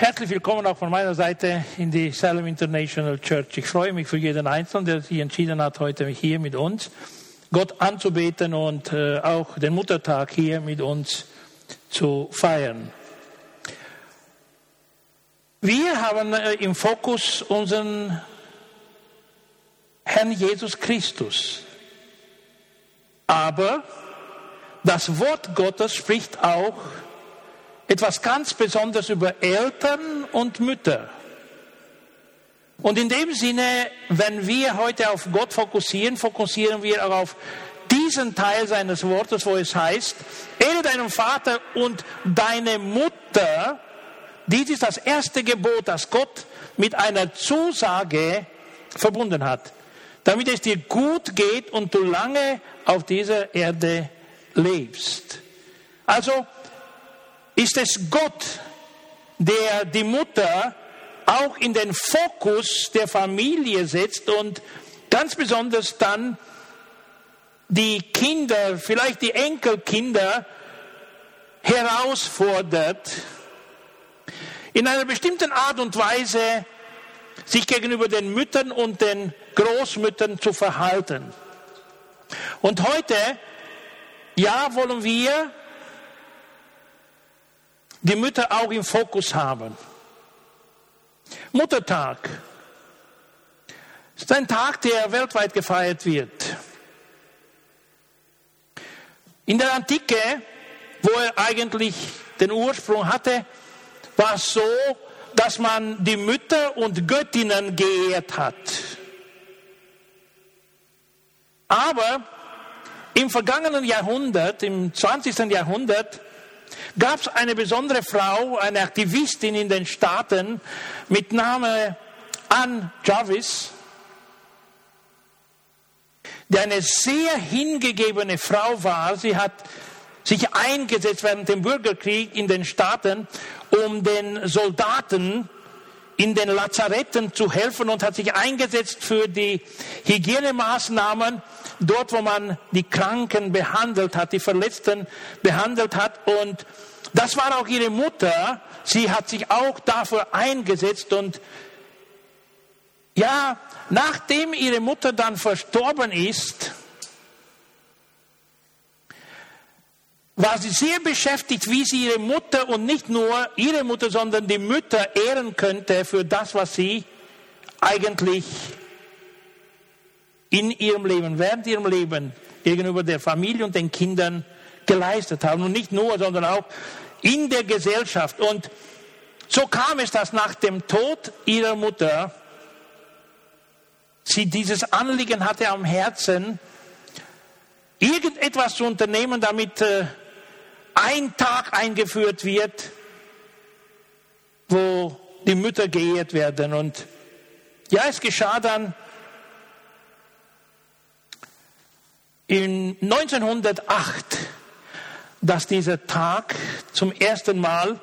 Herzlich willkommen auch von meiner Seite in die Salem International Church. Ich freue mich für jeden Einzelnen, der sich entschieden hat, heute hier mit uns Gott anzubeten und äh, auch den Muttertag hier mit uns zu feiern. Wir haben äh, im Fokus unseren Herrn Jesus Christus. Aber das Wort Gottes spricht auch etwas ganz Besonderes über Eltern und Mütter. Und in dem Sinne, wenn wir heute auf Gott fokussieren, fokussieren wir auch auf diesen Teil seines Wortes, wo es heißt, ehre deinen Vater und deine Mutter. Dies ist das erste Gebot, das Gott mit einer Zusage verbunden hat, damit es dir gut geht und du lange auf dieser Erde lebst. Also ist es Gott, der die Mutter auch in den Fokus der Familie setzt und ganz besonders dann die Kinder, vielleicht die Enkelkinder herausfordert, in einer bestimmten Art und Weise sich gegenüber den Müttern und den Großmüttern zu verhalten. Und heute, ja, wollen wir die Mütter auch im Fokus haben. Muttertag ist ein Tag, der weltweit gefeiert wird. In der Antike, wo er eigentlich den Ursprung hatte, war es so, dass man die Mütter und Göttinnen geehrt hat. Aber im vergangenen Jahrhundert, im 20. Jahrhundert, gab es eine besondere Frau, eine Aktivistin in den Staaten mit Namen Ann Jarvis, die eine sehr hingegebene Frau war. Sie hat sich eingesetzt während dem Bürgerkrieg in den Staaten, um den Soldaten in den Lazaretten zu helfen und hat sich eingesetzt für die Hygienemaßnahmen dort, wo man die Kranken behandelt hat, die Verletzten behandelt hat. Und das war auch ihre Mutter. Sie hat sich auch dafür eingesetzt und ja, nachdem ihre Mutter dann verstorben ist, war sie sehr beschäftigt, wie sie ihre Mutter und nicht nur ihre Mutter, sondern die Mütter ehren könnte für das, was sie eigentlich in ihrem Leben, während ihrem Leben gegenüber der Familie und den Kindern geleistet haben. Und nicht nur, sondern auch in der Gesellschaft. Und so kam es, dass nach dem Tod ihrer Mutter sie dieses Anliegen hatte am Herzen, irgendetwas zu unternehmen, damit äh, ein Tag eingeführt wird, wo die Mütter geehrt werden. Und ja, es geschah dann in 1908, dass dieser Tag zum ersten Mal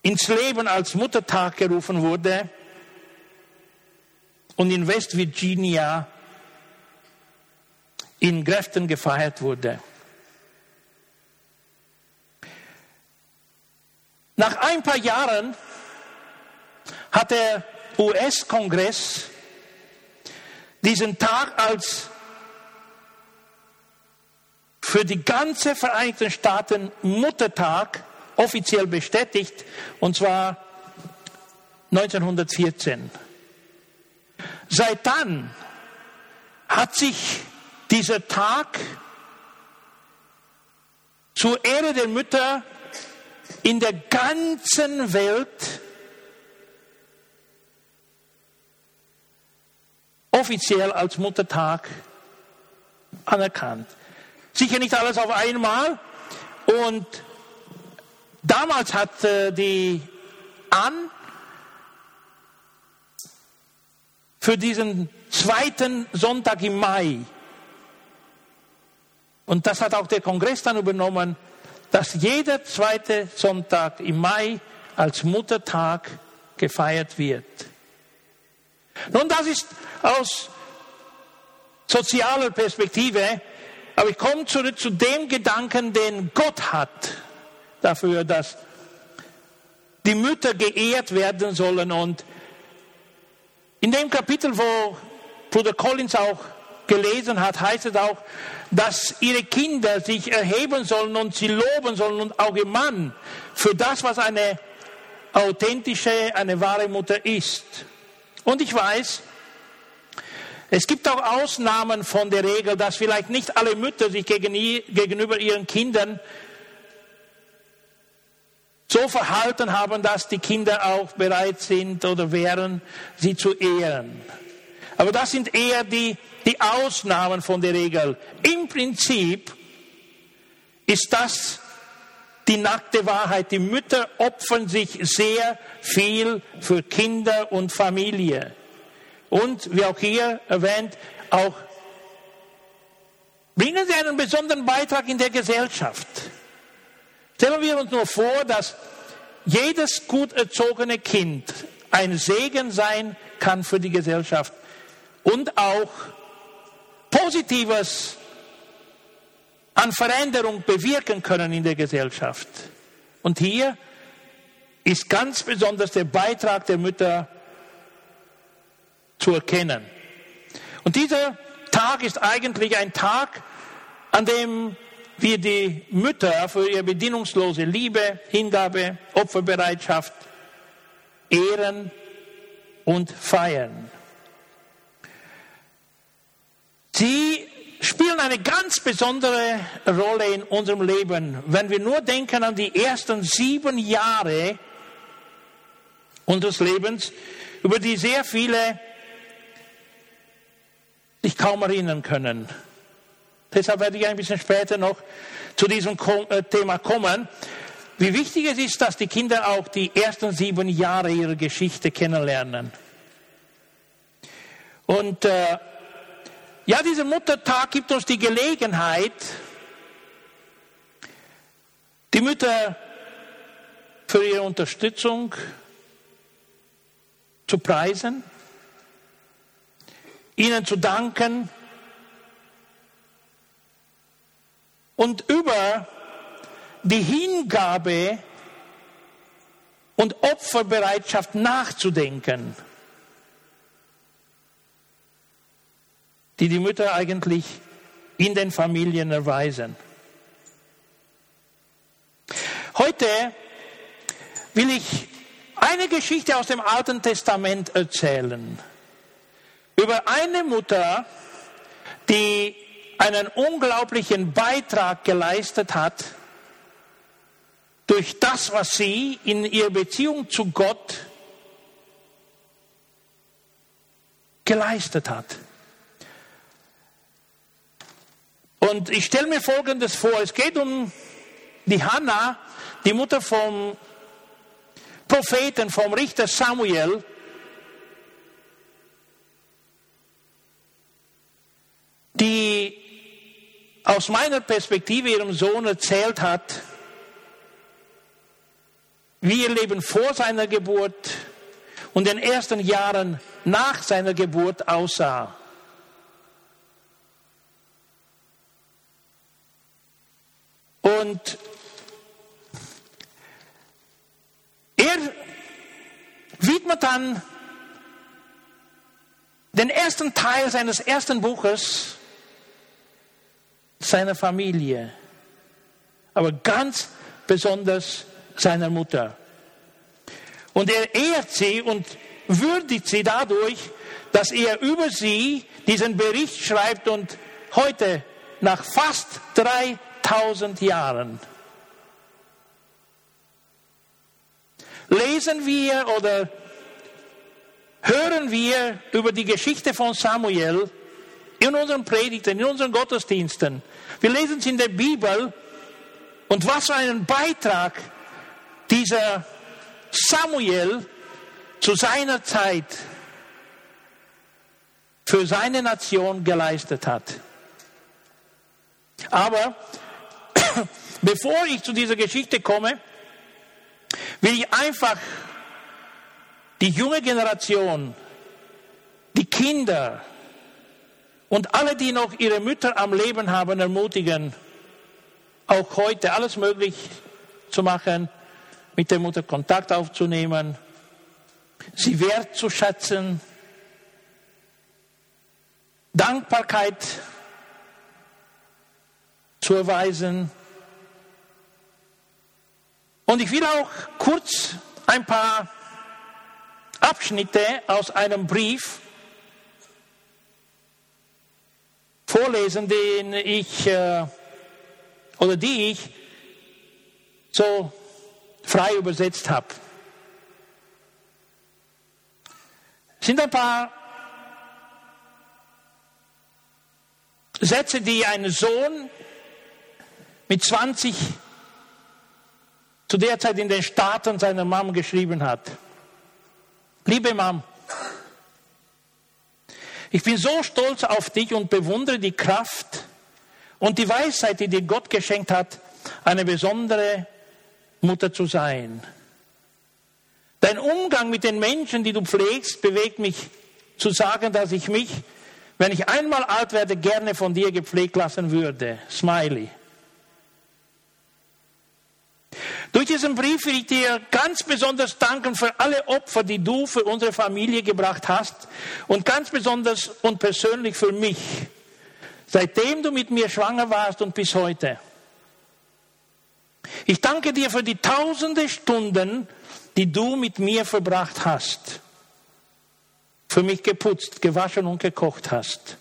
ins Leben als Muttertag gerufen wurde und in West Virginia in Kräften gefeiert wurde. Nach ein paar Jahren hat der US-Kongress diesen Tag als für die ganze Vereinigten Staaten Muttertag offiziell bestätigt, und zwar 1914. Seit dann hat sich dieser Tag zur Ehre der Mütter in der ganzen Welt offiziell als Muttertag anerkannt. Sicher nicht alles auf einmal. Und damals hat äh, die An für diesen zweiten Sonntag im Mai und das hat auch der Kongress dann übernommen, dass jeder zweite Sonntag im Mai als Muttertag gefeiert wird. Nun, das ist aus sozialer Perspektive, aber ich komme zurück zu dem Gedanken, den Gott hat dafür, dass die Mütter geehrt werden sollen. Und in dem Kapitel, wo Bruder Collins auch gelesen hat, heißt es auch, dass ihre Kinder sich erheben sollen und sie loben sollen und auch ihr Mann für das, was eine authentische, eine wahre Mutter ist. Und ich weiß, es gibt auch Ausnahmen von der Regel, dass vielleicht nicht alle Mütter sich gegenüber ihren Kindern so verhalten haben, dass die Kinder auch bereit sind oder wären, sie zu ehren. Aber das sind eher die, die Ausnahmen von der Regel. Im Prinzip ist das die nackte Wahrheit. Die Mütter opfern sich sehr viel für Kinder und Familie. Und wie auch hier erwähnt, auch bringen sie einen besonderen Beitrag in der Gesellschaft. Stellen wir uns nur vor, dass jedes gut erzogene Kind ein Segen sein kann für die Gesellschaft und auch Positives an Veränderung bewirken können in der Gesellschaft. Und hier ist ganz besonders der Beitrag der Mütter zu erkennen. Und dieser Tag ist eigentlich ein Tag, an dem wir die Mütter für ihre bedingungslose Liebe, Hingabe, Opferbereitschaft ehren und feiern. Sie spielen eine ganz besondere Rolle in unserem Leben. Wenn wir nur denken an die ersten sieben Jahre unseres Lebens, über die sehr viele sich kaum erinnern können. Deshalb werde ich ein bisschen später noch zu diesem äh, Thema kommen. Wie wichtig es ist, dass die Kinder auch die ersten sieben Jahre ihrer Geschichte kennenlernen. Und äh, ja, dieser Muttertag gibt uns die Gelegenheit, die Mütter für ihre Unterstützung zu preisen, ihnen zu danken und über die Hingabe und Opferbereitschaft nachzudenken, die die Mütter eigentlich in den Familien erweisen. Heute will ich eine Geschichte aus dem Alten Testament erzählen über eine Mutter, die einen unglaublichen Beitrag geleistet hat durch das, was sie in ihrer Beziehung zu Gott geleistet hat. Und ich stelle mir Folgendes vor. Es geht um die Hannah, die Mutter vom Propheten, vom Richter Samuel. die aus meiner Perspektive ihrem Sohn erzählt hat, wie ihr Leben vor seiner Geburt und den ersten Jahren nach seiner Geburt aussah. Und er widmet dann den ersten Teil seines ersten Buches seiner Familie, aber ganz besonders seiner Mutter. Und er ehrt sie und würdigt sie dadurch, dass er über sie diesen Bericht schreibt und heute, nach fast 3000 Jahren, lesen wir oder hören wir über die Geschichte von Samuel in unseren Predigten, in unseren Gottesdiensten. Wir lesen es in der Bibel und was für einen Beitrag dieser Samuel zu seiner Zeit für seine Nation geleistet hat. Aber bevor ich zu dieser Geschichte komme, will ich einfach die junge Generation, die Kinder, und alle, die noch ihre Mütter am Leben haben, ermutigen, auch heute alles möglich zu machen, mit der Mutter Kontakt aufzunehmen, sie wertzuschätzen, Dankbarkeit zu erweisen. Und ich will auch kurz ein paar Abschnitte aus einem Brief vorlesen, den ich äh, oder die ich so frei übersetzt habe. Es sind ein paar Sätze, die ein Sohn mit 20 zu der Zeit in den Staaten seiner Mom geschrieben hat. Liebe Mom, ich bin so stolz auf dich und bewundere die Kraft und die Weisheit, die dir Gott geschenkt hat, eine besondere Mutter zu sein. Dein Umgang mit den Menschen, die du pflegst, bewegt mich zu sagen, dass ich mich, wenn ich einmal alt werde, gerne von dir gepflegt lassen würde. Smiley. Durch diesen Brief will ich dir ganz besonders danken für alle Opfer, die du für unsere Familie gebracht hast und ganz besonders und persönlich für mich, seitdem du mit mir schwanger warst und bis heute. Ich danke dir für die tausende Stunden, die du mit mir verbracht hast, für mich geputzt, gewaschen und gekocht hast.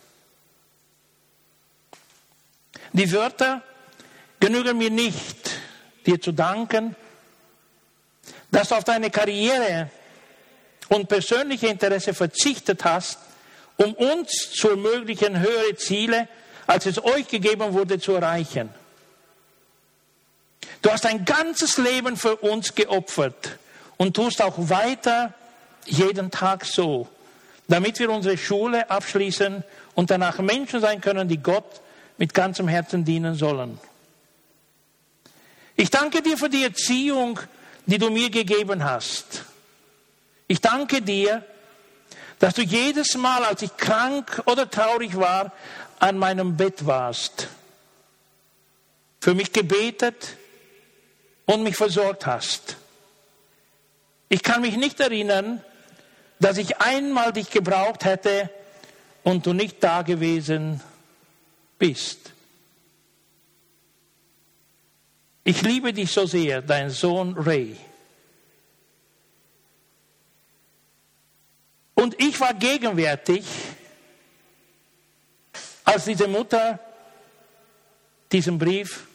Die Wörter genügen mir nicht, dir zu danken, dass du auf deine Karriere und persönliche Interesse verzichtet hast, um uns zu ermöglichen, höhere Ziele, als es euch gegeben wurde, zu erreichen. Du hast dein ganzes Leben für uns geopfert und tust auch weiter jeden Tag so, damit wir unsere Schule abschließen und danach Menschen sein können, die Gott mit ganzem Herzen dienen sollen. Ich danke dir für die Erziehung, die du mir gegeben hast. Ich danke dir, dass du jedes Mal, als ich krank oder traurig war, an meinem Bett warst, für mich gebetet und mich versorgt hast. Ich kann mich nicht erinnern, dass ich einmal dich gebraucht hätte und du nicht da gewesen bist. Ich liebe dich so sehr, dein Sohn Ray. Und ich war gegenwärtig, als diese Mutter diesen Brief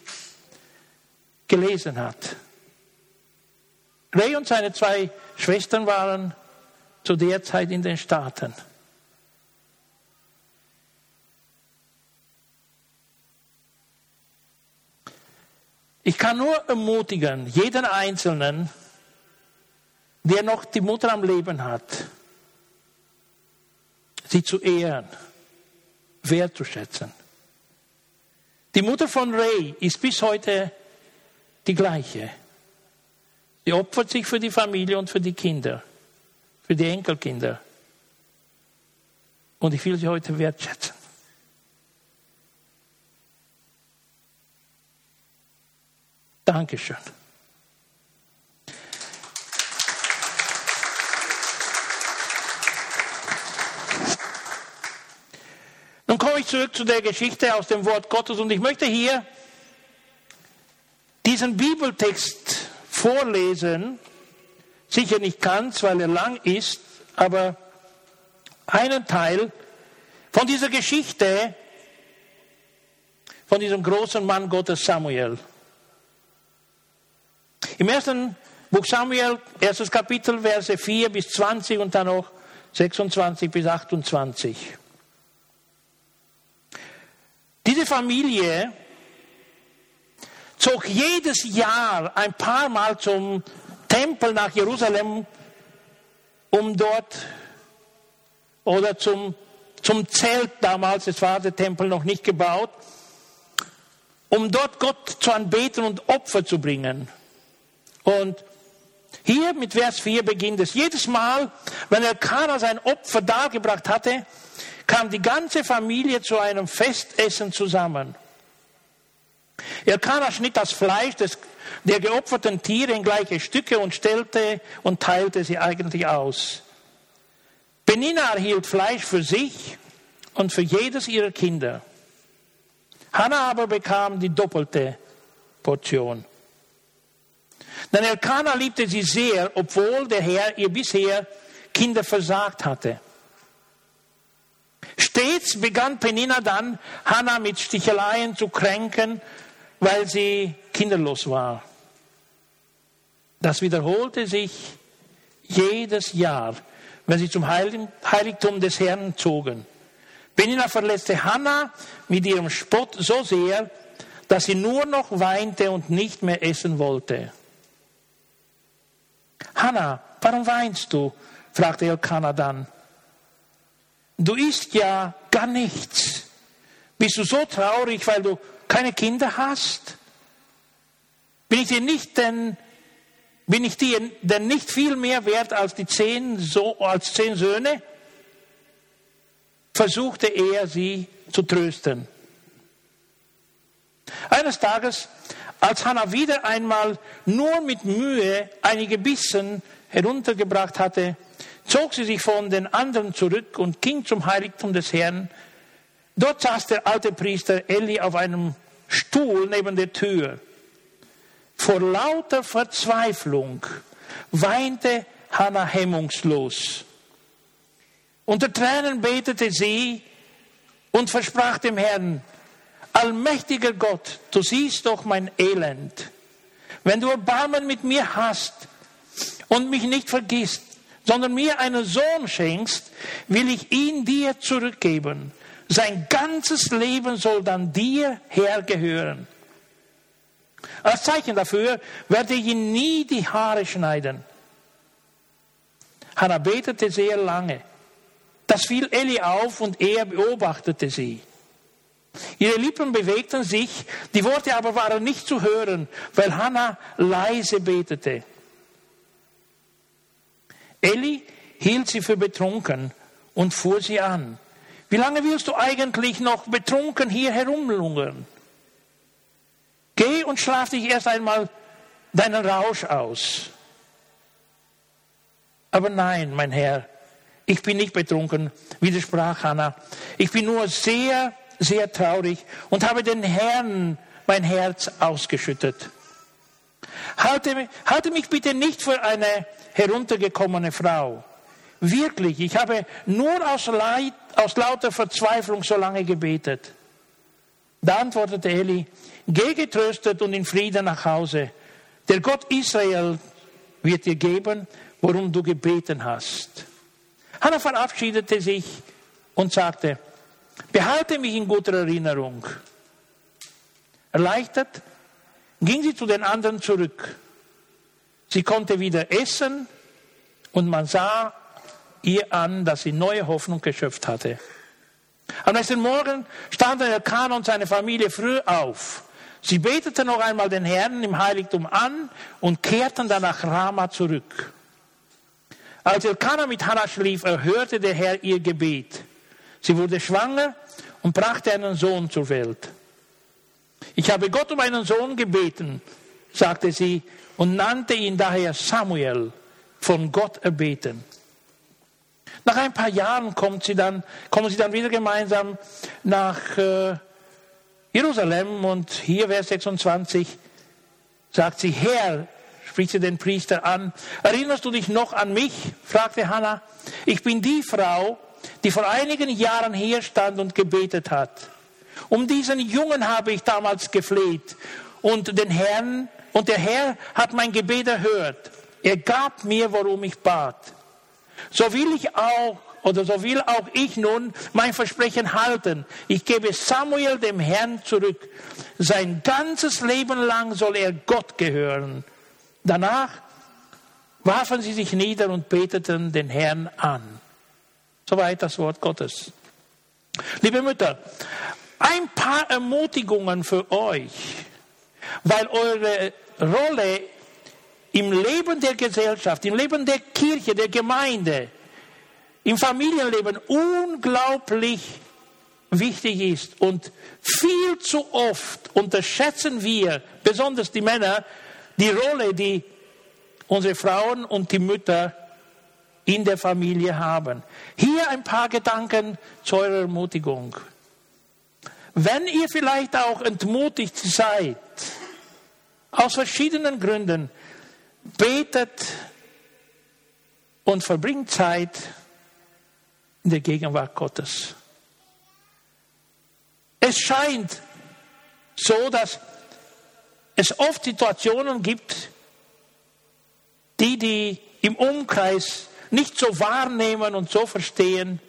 gelesen hat. Ray und seine zwei Schwestern waren zu der Zeit in den Staaten. Ich kann nur ermutigen, jeden Einzelnen, der noch die Mutter am Leben hat, sie zu ehren, wertzuschätzen. Die Mutter von Ray ist bis heute die gleiche. Sie opfert sich für die Familie und für die Kinder, für die Enkelkinder. Und ich will sie heute wertschätzen. Dankeschön. Nun komme ich zurück zu der Geschichte aus dem Wort Gottes und ich möchte hier diesen Bibeltext vorlesen. Sicher nicht ganz, weil er lang ist, aber einen Teil von dieser Geschichte von diesem großen Mann Gottes Samuel. Im ersten Buch Samuel, erstes Kapitel, Verse 4 bis 20 und dann noch 26 bis 28. Diese Familie zog jedes Jahr ein paar Mal zum Tempel nach Jerusalem, um dort oder zum, zum Zelt damals, es war der Tempel noch nicht gebaut, um dort Gott zu anbeten und Opfer zu bringen. Und hier mit Vers 4 beginnt es. Jedes Mal, wenn Elkanah sein Opfer dargebracht hatte, kam die ganze Familie zu einem Festessen zusammen. Elkanah schnitt das Fleisch des, der geopferten Tiere in gleiche Stücke und stellte und teilte sie eigentlich aus. Penina erhielt Fleisch für sich und für jedes ihrer Kinder. Hannah aber bekam die doppelte Portion. Denn Elkanah liebte sie sehr, obwohl der Herr ihr bisher Kinder versagt hatte. Stets begann Penina dann, Hannah mit Sticheleien zu kränken, weil sie kinderlos war. Das wiederholte sich jedes Jahr, wenn sie zum Heiligtum des Herrn zogen. Penina verletzte Hannah mit ihrem Spott so sehr, dass sie nur noch weinte und nicht mehr essen wollte. Hannah, warum weinst du? fragte Elkanah dann. Du isst ja gar nichts. Bist du so traurig, weil du keine Kinder hast? Bin ich dir nicht denn, bin ich dir denn nicht viel mehr wert als die zehn, so, als zehn Söhne? Versuchte er, sie zu trösten. Eines Tages, als Hannah wieder einmal nur mit Mühe einige Bissen heruntergebracht hatte, zog sie sich von den anderen zurück und ging zum Heiligtum des Herrn. Dort saß der alte Priester Eli auf einem Stuhl neben der Tür. Vor lauter Verzweiflung weinte Hannah hemmungslos. Unter Tränen betete sie und versprach dem Herrn, allmächtiger Gott, du siehst doch mein Elend. Wenn du Erbarmen mit mir hast und mich nicht vergisst, sondern mir einen Sohn schenkst, will ich ihn dir zurückgeben. Sein ganzes Leben soll dann dir hergehören. Als Zeichen dafür werde ich ihn nie die Haare schneiden. Hannah betete sehr lange. Das fiel Eli auf und er beobachtete sie. Ihre Lippen bewegten sich, die Worte aber waren nicht zu hören, weil Hannah leise betete. Eli hielt sie für betrunken und fuhr sie an. Wie lange willst du eigentlich noch betrunken hier herumlungern? Geh und schlaf dich erst einmal deinen Rausch aus. Aber nein, mein Herr, ich bin nicht betrunken, widersprach Hannah. Ich bin nur sehr, sehr traurig und habe den Herrn mein Herz ausgeschüttet. Halte, halte mich bitte nicht für eine heruntergekommene Frau. Wirklich, ich habe nur aus, Leid, aus lauter Verzweiflung so lange gebetet. Da antwortete Eli, geh getröstet und in Frieden nach Hause. Der Gott Israel wird dir geben, worum du gebeten hast. Hannah verabschiedete sich und sagte, behalte mich in guter Erinnerung. Erleichtert ging sie zu den anderen zurück. Sie konnte wieder essen und man sah ihr an, dass sie neue Hoffnung geschöpft hatte. Am nächsten Morgen standen Elkanah und seine Familie früh auf. Sie beteten noch einmal den Herrn im Heiligtum an und kehrten dann nach Rama zurück. Als Elkanah mit Hannah schlief, erhörte der Herr ihr Gebet. Sie wurde schwanger und brachte einen Sohn zur Welt. Ich habe Gott um einen Sohn gebeten, sagte sie, und nannte ihn daher Samuel, von Gott erbeten. Nach ein paar Jahren kommt sie dann, kommen sie dann wieder gemeinsam nach äh, Jerusalem und hier, Vers 26, sagt sie, Herr, spricht sie den Priester an, erinnerst du dich noch an mich? fragte Hannah. Ich bin die Frau, die vor einigen Jahren hier stand und gebetet hat. Um diesen Jungen habe ich damals gefleht und den Herrn, und der Herr hat mein Gebet erhört. Er gab mir, worum ich bat. So will ich auch, oder so will auch ich nun mein Versprechen halten. Ich gebe Samuel dem Herrn zurück. Sein ganzes Leben lang soll er Gott gehören. Danach warfen sie sich nieder und beteten den Herrn an. Soweit das Wort Gottes. Liebe Mütter, ein paar Ermutigungen für euch, weil eure Rolle im Leben der Gesellschaft, im Leben der Kirche, der Gemeinde, im Familienleben unglaublich wichtig ist. Und viel zu oft unterschätzen wir, besonders die Männer, die Rolle, die unsere Frauen und die Mütter in der Familie haben. Hier ein paar Gedanken zu eurer Ermutigung. Wenn ihr vielleicht auch entmutigt seid, aus verschiedenen Gründen, betet und verbringt Zeit in der Gegenwart Gottes. Es scheint so, dass es oft Situationen gibt, die die im Umkreis nicht so wahrnehmen und so verstehen,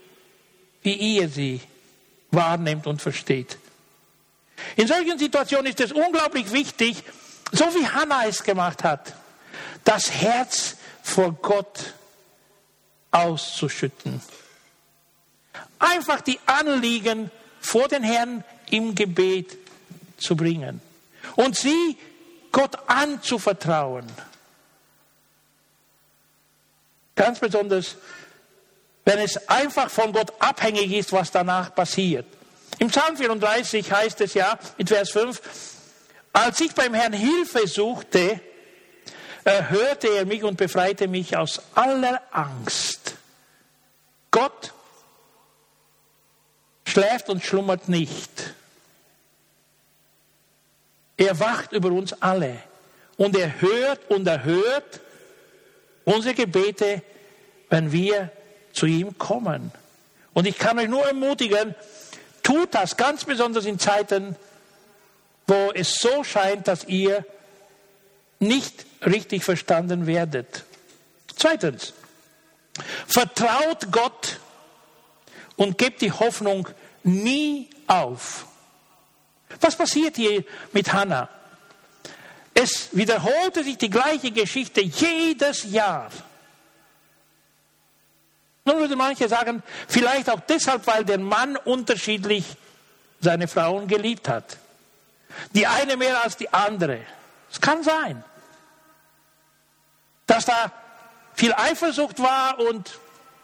wie ihr sie wahrnehmt und versteht. In solchen Situationen ist es unglaublich wichtig, so wie Hannah es gemacht hat, das Herz vor Gott auszuschütten. Einfach die Anliegen vor den Herrn im Gebet zu bringen und sie Gott anzuvertrauen. Ganz besonders, wenn es einfach von Gott abhängig ist, was danach passiert. Im Psalm 34 heißt es ja, in Vers 5, als ich beim Herrn Hilfe suchte, hörte er mich und befreite mich aus aller Angst. Gott schläft und schlummert nicht. Er wacht über uns alle und er hört und erhört unsere Gebete, wenn wir zu ihm kommen. Und ich kann euch nur ermutigen, tut das ganz besonders in Zeiten, wo es so scheint, dass ihr nicht richtig verstanden werdet. Zweitens, vertraut Gott und gebt die Hoffnung nie auf. Was passiert hier mit Hannah? Es wiederholte sich die gleiche Geschichte jedes Jahr. Nun würde manche sagen, vielleicht auch deshalb, weil der Mann unterschiedlich seine Frauen geliebt hat. Die eine mehr als die andere. Es kann sein, dass da viel Eifersucht war und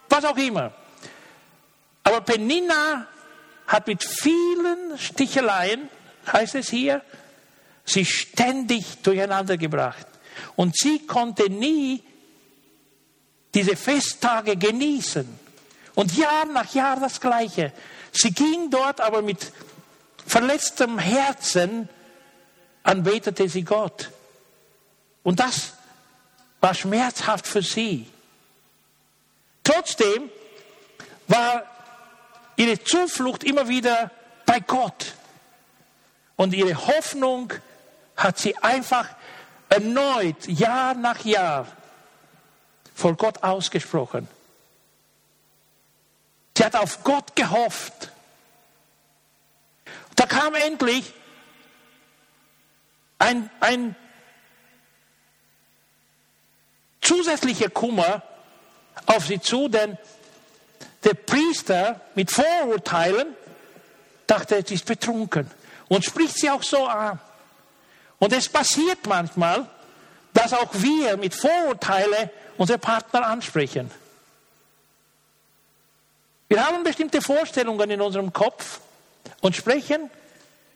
was auch immer. Aber Penina hat mit vielen Sticheleien, heißt es hier, sie ständig durcheinander gebracht. Und sie konnte nie diese Festtage genießen. Und Jahr nach Jahr das Gleiche. Sie ging dort aber mit verletztem Herzen, anbetete sie Gott. Und das war schmerzhaft für sie. Trotzdem war ihre Zuflucht immer wieder bei Gott. Und ihre Hoffnung hat sie einfach erneut, Jahr nach Jahr, vor Gott ausgesprochen. Sie hat auf Gott gehofft. Da kam endlich ein, ein zusätzlicher Kummer auf sie zu, denn der Priester mit Vorurteilen dachte, sie ist betrunken und spricht sie auch so an. Und es passiert manchmal, dass auch wir mit Vorurteilen unsere Partner ansprechen. Wir haben bestimmte Vorstellungen in unserem Kopf und sprechen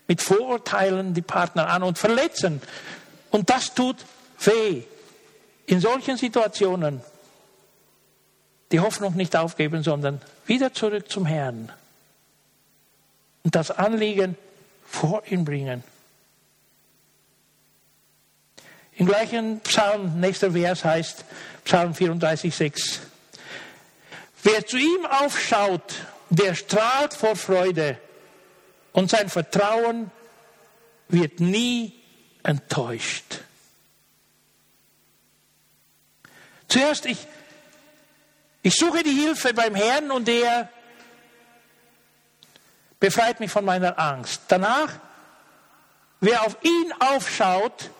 mit Vorurteilen die Partner an und verletzen. Und das tut weh. In solchen Situationen die Hoffnung nicht aufgeben, sondern wieder zurück zum Herrn und das Anliegen vor ihn bringen. Im gleichen Psalm, nächster Vers heißt Psalm 34, 6. Wer zu ihm aufschaut, der strahlt vor Freude und sein Vertrauen wird nie enttäuscht. Zuerst, ich, ich suche die Hilfe beim Herrn und er befreit mich von meiner Angst. Danach, wer auf ihn aufschaut,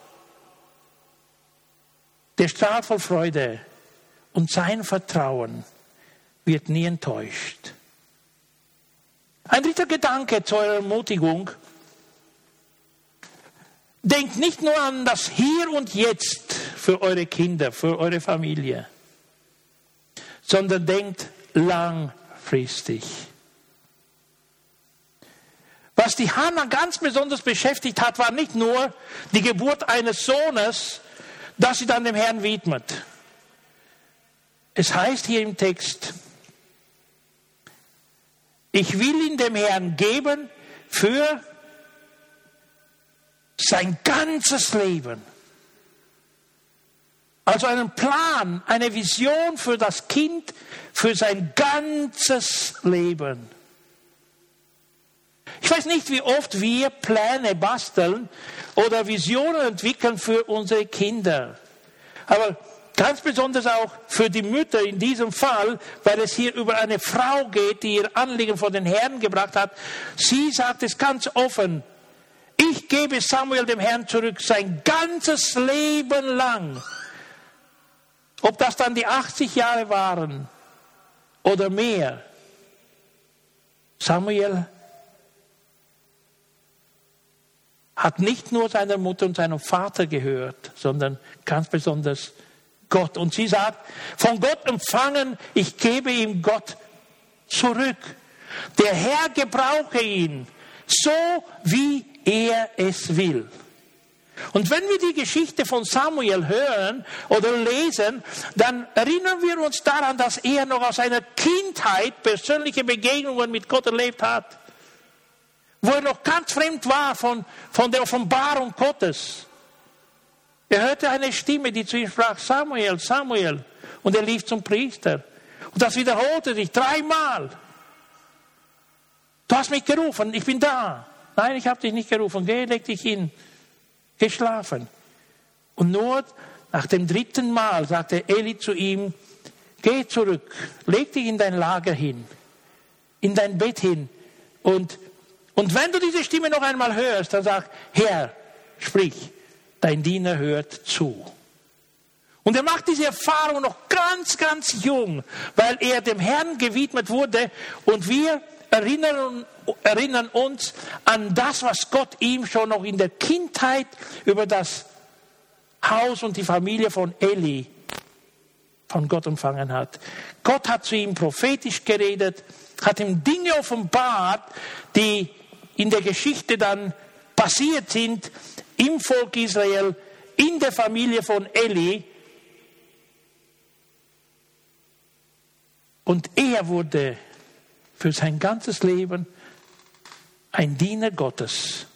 der strahlt voll Freude und sein Vertrauen wird nie enttäuscht. Ein dritter Gedanke zur Ermutigung. Denkt nicht nur an das Hier und Jetzt für eure Kinder, für eure Familie sondern denkt langfristig. Was die Hannah ganz besonders beschäftigt hat, war nicht nur die Geburt eines Sohnes, das sie dann dem Herrn widmet. Es heißt hier im Text, ich will ihn dem Herrn geben für sein ganzes Leben. Also einen Plan, eine Vision für das Kind, für sein ganzes Leben. Ich weiß nicht, wie oft wir Pläne basteln oder Visionen entwickeln für unsere Kinder. Aber ganz besonders auch für die Mütter in diesem Fall, weil es hier über eine Frau geht, die ihr Anliegen vor den Herrn gebracht hat. Sie sagt es ganz offen. Ich gebe Samuel dem Herrn zurück sein ganzes Leben lang. Ob das dann die 80 Jahre waren oder mehr. Samuel hat nicht nur seiner Mutter und seinem Vater gehört, sondern ganz besonders Gott. Und sie sagt, von Gott empfangen, ich gebe ihm Gott zurück. Der Herr gebrauche ihn so, wie er es will. Und wenn wir die Geschichte von Samuel hören oder lesen, dann erinnern wir uns daran, dass er noch aus seiner Kindheit persönliche Begegnungen mit Gott erlebt hat wo er noch ganz fremd war von, von der Offenbarung Gottes. Er hörte eine Stimme, die zu ihm sprach, Samuel, Samuel. Und er lief zum Priester. Und das wiederholte sich dreimal. Du hast mich gerufen, ich bin da. Nein, ich habe dich nicht gerufen. Geh, leg dich hin. Geh schlafen. Und nur nach dem dritten Mal sagte Eli zu ihm, geh zurück, leg dich in dein Lager hin, in dein Bett hin und und wenn du diese Stimme noch einmal hörst, dann sag, Herr, sprich, dein Diener hört zu. Und er macht diese Erfahrung noch ganz, ganz jung, weil er dem Herrn gewidmet wurde und wir erinnern, erinnern uns an das, was Gott ihm schon noch in der Kindheit über das Haus und die Familie von Eli von Gott empfangen hat. Gott hat zu ihm prophetisch geredet, hat ihm Dinge offenbart, die in der Geschichte dann passiert sind im Volk Israel, in der Familie von Eli. Und er wurde für sein ganzes Leben ein Diener Gottes.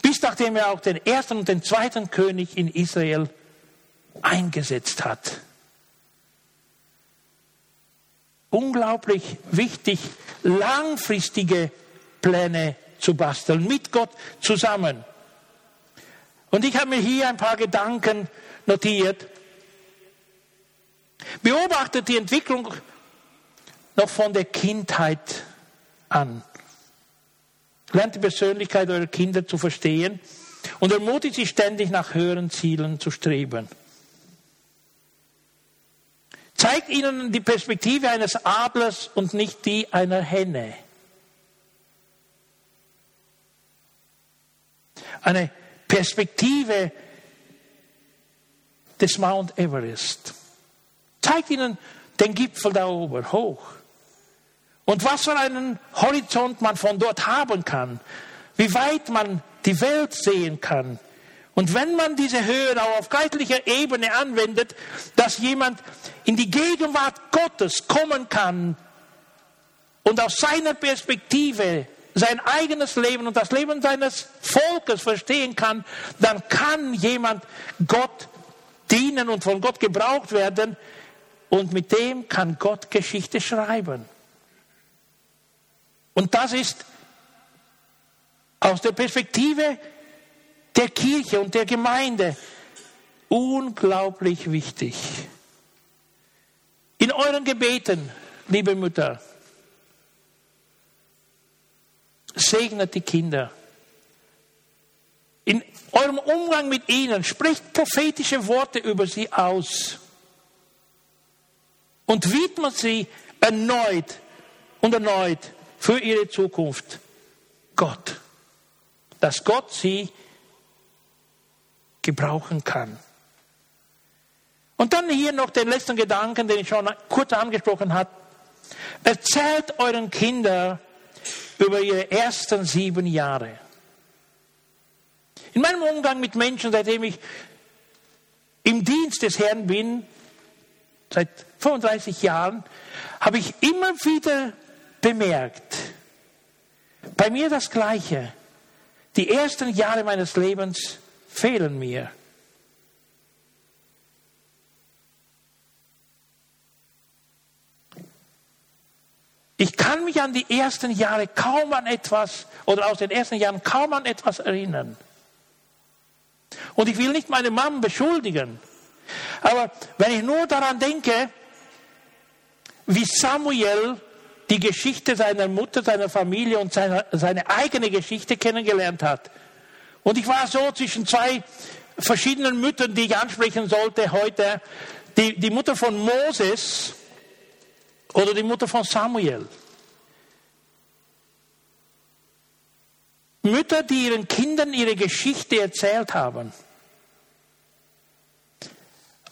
Bis nachdem er auch den ersten und den zweiten König in Israel eingesetzt hat. Unglaublich wichtig, langfristige Pläne zu basteln, mit Gott zusammen. Und ich habe mir hier ein paar Gedanken notiert. Beobachtet die Entwicklung noch von der Kindheit an. Lernt die Persönlichkeit eurer Kinder zu verstehen und ermutigt sie ständig nach höheren Zielen zu streben. Zeigt ihnen die Perspektive eines Adlers und nicht die einer Henne. Eine Perspektive des Mount Everest. Zeigt ihnen den Gipfel da oben hoch. Und was für einen Horizont man von dort haben kann. Wie weit man die Welt sehen kann. Und wenn man diese Höhe auch auf geistlicher Ebene anwendet, dass jemand in die Gegenwart Gottes kommen kann und aus seiner Perspektive sein eigenes Leben und das Leben seines Volkes verstehen kann, dann kann jemand Gott dienen und von Gott gebraucht werden und mit dem kann Gott Geschichte schreiben. Und das ist aus der Perspektive der Kirche und der Gemeinde unglaublich wichtig. In euren Gebeten, liebe Mütter, segnet die Kinder. In eurem Umgang mit ihnen spricht prophetische Worte über sie aus und widmet sie erneut und erneut für ihre Zukunft Gott, dass Gott sie gebrauchen kann. Und dann hier noch den letzten Gedanken, den ich schon kurz angesprochen habe. Erzählt euren Kindern, über ihre ersten sieben Jahre. In meinem Umgang mit Menschen, seitdem ich im Dienst des Herrn bin, seit 35 Jahren, habe ich immer wieder bemerkt, bei mir das Gleiche. Die ersten Jahre meines Lebens fehlen mir. Ich kann mich an die ersten Jahre kaum an etwas oder aus den ersten Jahren kaum an etwas erinnern. Und ich will nicht meine Mom beschuldigen. Aber wenn ich nur daran denke, wie Samuel die Geschichte seiner Mutter, seiner Familie und seine, seine eigene Geschichte kennengelernt hat. Und ich war so zwischen zwei verschiedenen Müttern, die ich ansprechen sollte heute. Die, die Mutter von Moses oder die Mutter von Samuel. Mütter, die ihren Kindern ihre Geschichte erzählt haben.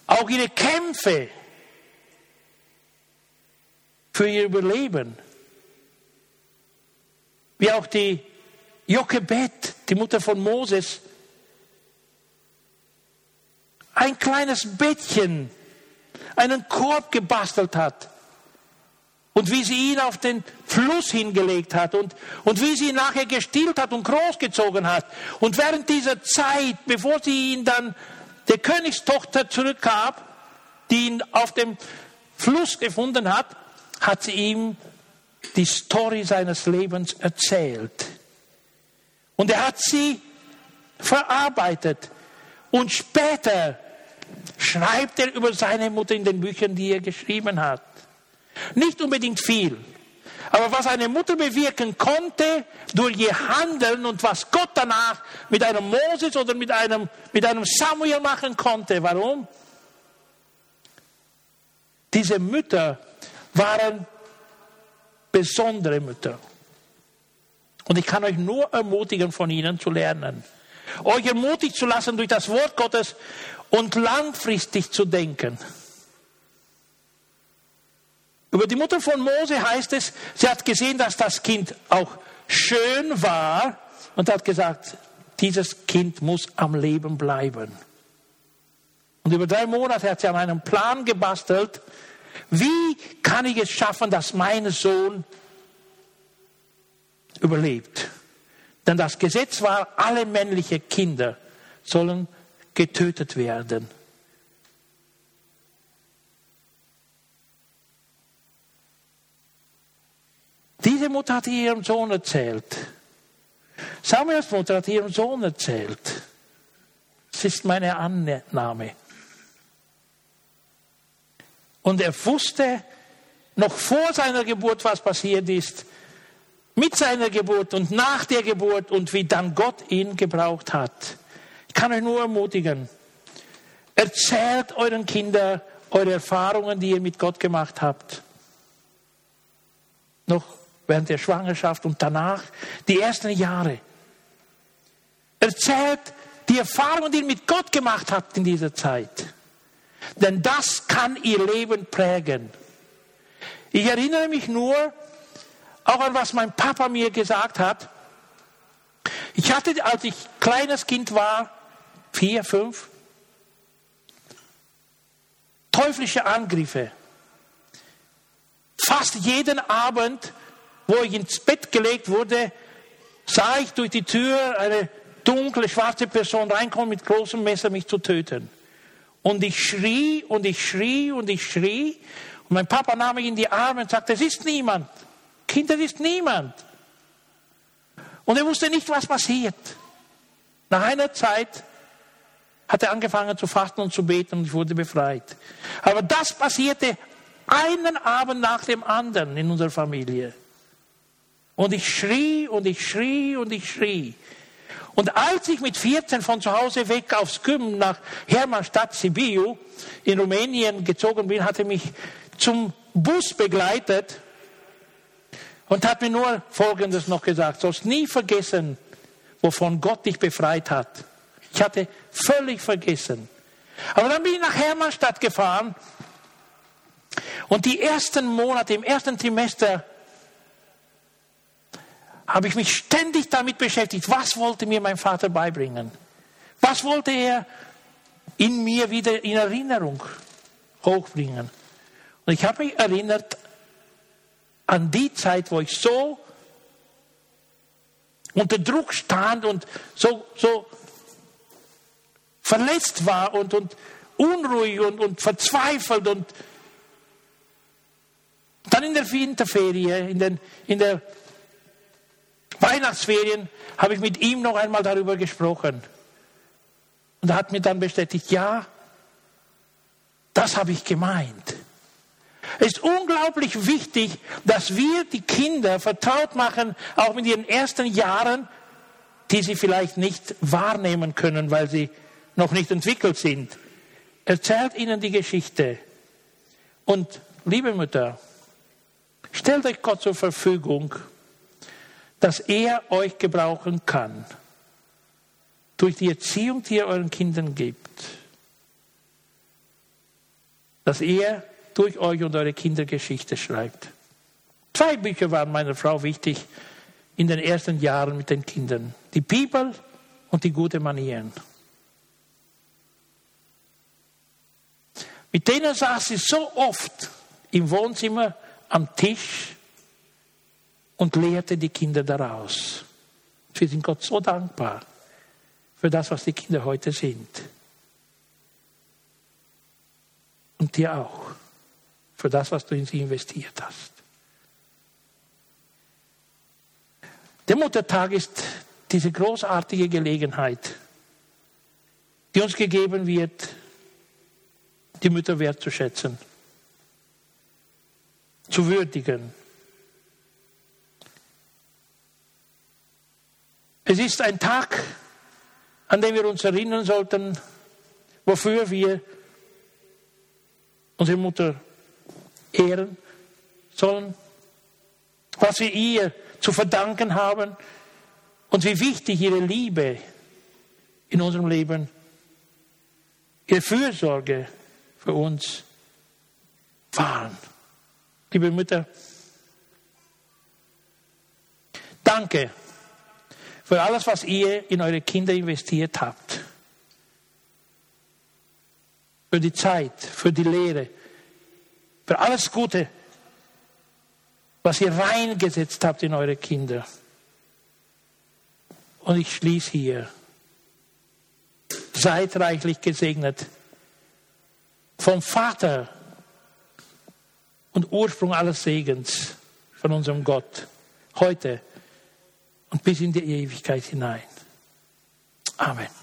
Auch ihre Kämpfe für ihr Überleben. Wie auch die Jochebed, die Mutter von Moses, ein kleines Bettchen, einen Korb gebastelt hat und wie sie ihn auf den Fluss hingelegt hat und, und wie sie ihn nachher gestillt hat und großgezogen hat. Und während dieser Zeit, bevor sie ihn dann der Königstochter zurückgab, die ihn auf dem Fluss gefunden hat, hat sie ihm die Story seines Lebens erzählt. Und er hat sie verarbeitet. Und später schreibt er über seine Mutter in den Büchern, die er geschrieben hat. Nicht unbedingt viel. Aber was eine Mutter bewirken konnte durch ihr Handeln und was Gott danach mit einem Moses oder mit einem, mit einem Samuel machen konnte. Warum? Diese Mütter waren besondere Mütter. Und ich kann euch nur ermutigen, von ihnen zu lernen. Euch ermutigt zu lassen durch das Wort Gottes und langfristig zu denken. Über die Mutter von Mose heißt es, sie hat gesehen, dass das Kind auch schön war und hat gesagt, dieses Kind muss am Leben bleiben. Und über drei Monate hat sie an einem Plan gebastelt, wie kann ich es schaffen, dass mein Sohn überlebt? Denn das Gesetz war, alle männlichen Kinder sollen getötet werden. Diese Mutter hat ihrem Sohn erzählt. Samuels Mutter hat ihrem Sohn erzählt. Das ist meine Annahme. Und er wusste noch vor seiner Geburt, was passiert ist, mit seiner Geburt und nach der Geburt und wie dann Gott ihn gebraucht hat. Ich kann euch nur ermutigen, erzählt euren Kindern eure Erfahrungen, die ihr mit Gott gemacht habt. Noch während der Schwangerschaft und danach, die ersten Jahre. Erzählt die Erfahrungen, die ihr mit Gott gemacht habt in dieser Zeit. Denn das kann ihr Leben prägen. Ich erinnere mich nur auch an was mein Papa mir gesagt hat. Ich hatte, als ich kleines Kind war, vier, fünf, teuflische Angriffe. Fast jeden Abend, wo ich ins Bett gelegt wurde, sah ich durch die Tür eine dunkle, schwarze Person reinkommen mit großem Messer, mich zu töten. Und ich schrie und ich schrie und ich schrie. Und mein Papa nahm mich in die Arme und sagte, es ist niemand. Kind, es ist niemand. Und er wusste nicht, was passiert. Nach einer Zeit hat er angefangen zu fasten und zu beten und ich wurde befreit. Aber das passierte einen Abend nach dem anderen in unserer Familie. Und ich schrie und ich schrie und ich schrie. Und als ich mit 14 von zu Hause weg aufs Gym nach Hermannstadt Sibiu in Rumänien gezogen bin, hat er mich zum Bus begleitet und hat mir nur Folgendes noch gesagt. Sollst nie vergessen, wovon Gott dich befreit hat. Ich hatte völlig vergessen. Aber dann bin ich nach Hermannstadt gefahren und die ersten Monate, im ersten Trimester, habe ich mich ständig damit beschäftigt, was wollte mir mein Vater beibringen? Was wollte er in mir wieder in Erinnerung hochbringen? Und ich habe mich erinnert an die Zeit, wo ich so unter Druck stand und so, so verletzt war und, und unruhig und, und verzweifelt und dann in der Winterferie, in, den, in der Weihnachtsferien, habe ich mit ihm noch einmal darüber gesprochen. Und er hat mir dann bestätigt, ja, das habe ich gemeint. Es ist unglaublich wichtig, dass wir die Kinder vertraut machen, auch mit ihren ersten Jahren, die sie vielleicht nicht wahrnehmen können, weil sie noch nicht entwickelt sind. Erzählt ihnen die Geschichte. Und liebe Mütter, stellt euch Gott zur Verfügung, dass er euch gebrauchen kann durch die Erziehung, die ihr euren Kindern gibt. Dass er durch euch und eure Kinder Geschichte schreibt. Zwei Bücher waren meiner Frau wichtig in den ersten Jahren mit den Kindern. Die Bibel und die gute Manieren. Mit denen saß sie so oft im Wohnzimmer am Tisch und lehrte die Kinder daraus. Wir sind Gott so dankbar für das, was die Kinder heute sind. Und dir auch für das, was du in sie investiert hast. Der Muttertag ist diese großartige Gelegenheit, die uns gegeben wird, die Mütter wertzuschätzen, zu würdigen. Es ist ein Tag, an dem wir uns erinnern sollten, wofür wir unsere Mutter ehren sollen, was wir ihr zu verdanken haben und wie wichtig ihre Liebe in unserem Leben, ihre Fürsorge für uns waren. Liebe Mütter, danke für alles, was ihr in eure Kinder investiert habt. Für die Zeit, für die Lehre, für alles Gute, was ihr reingesetzt habt in eure Kinder. Und ich schließe hier. Seid reichlich gesegnet vom Vater und Ursprung alles Segens von unserem Gott, heute und bis in die Ewigkeit hinein. Amen.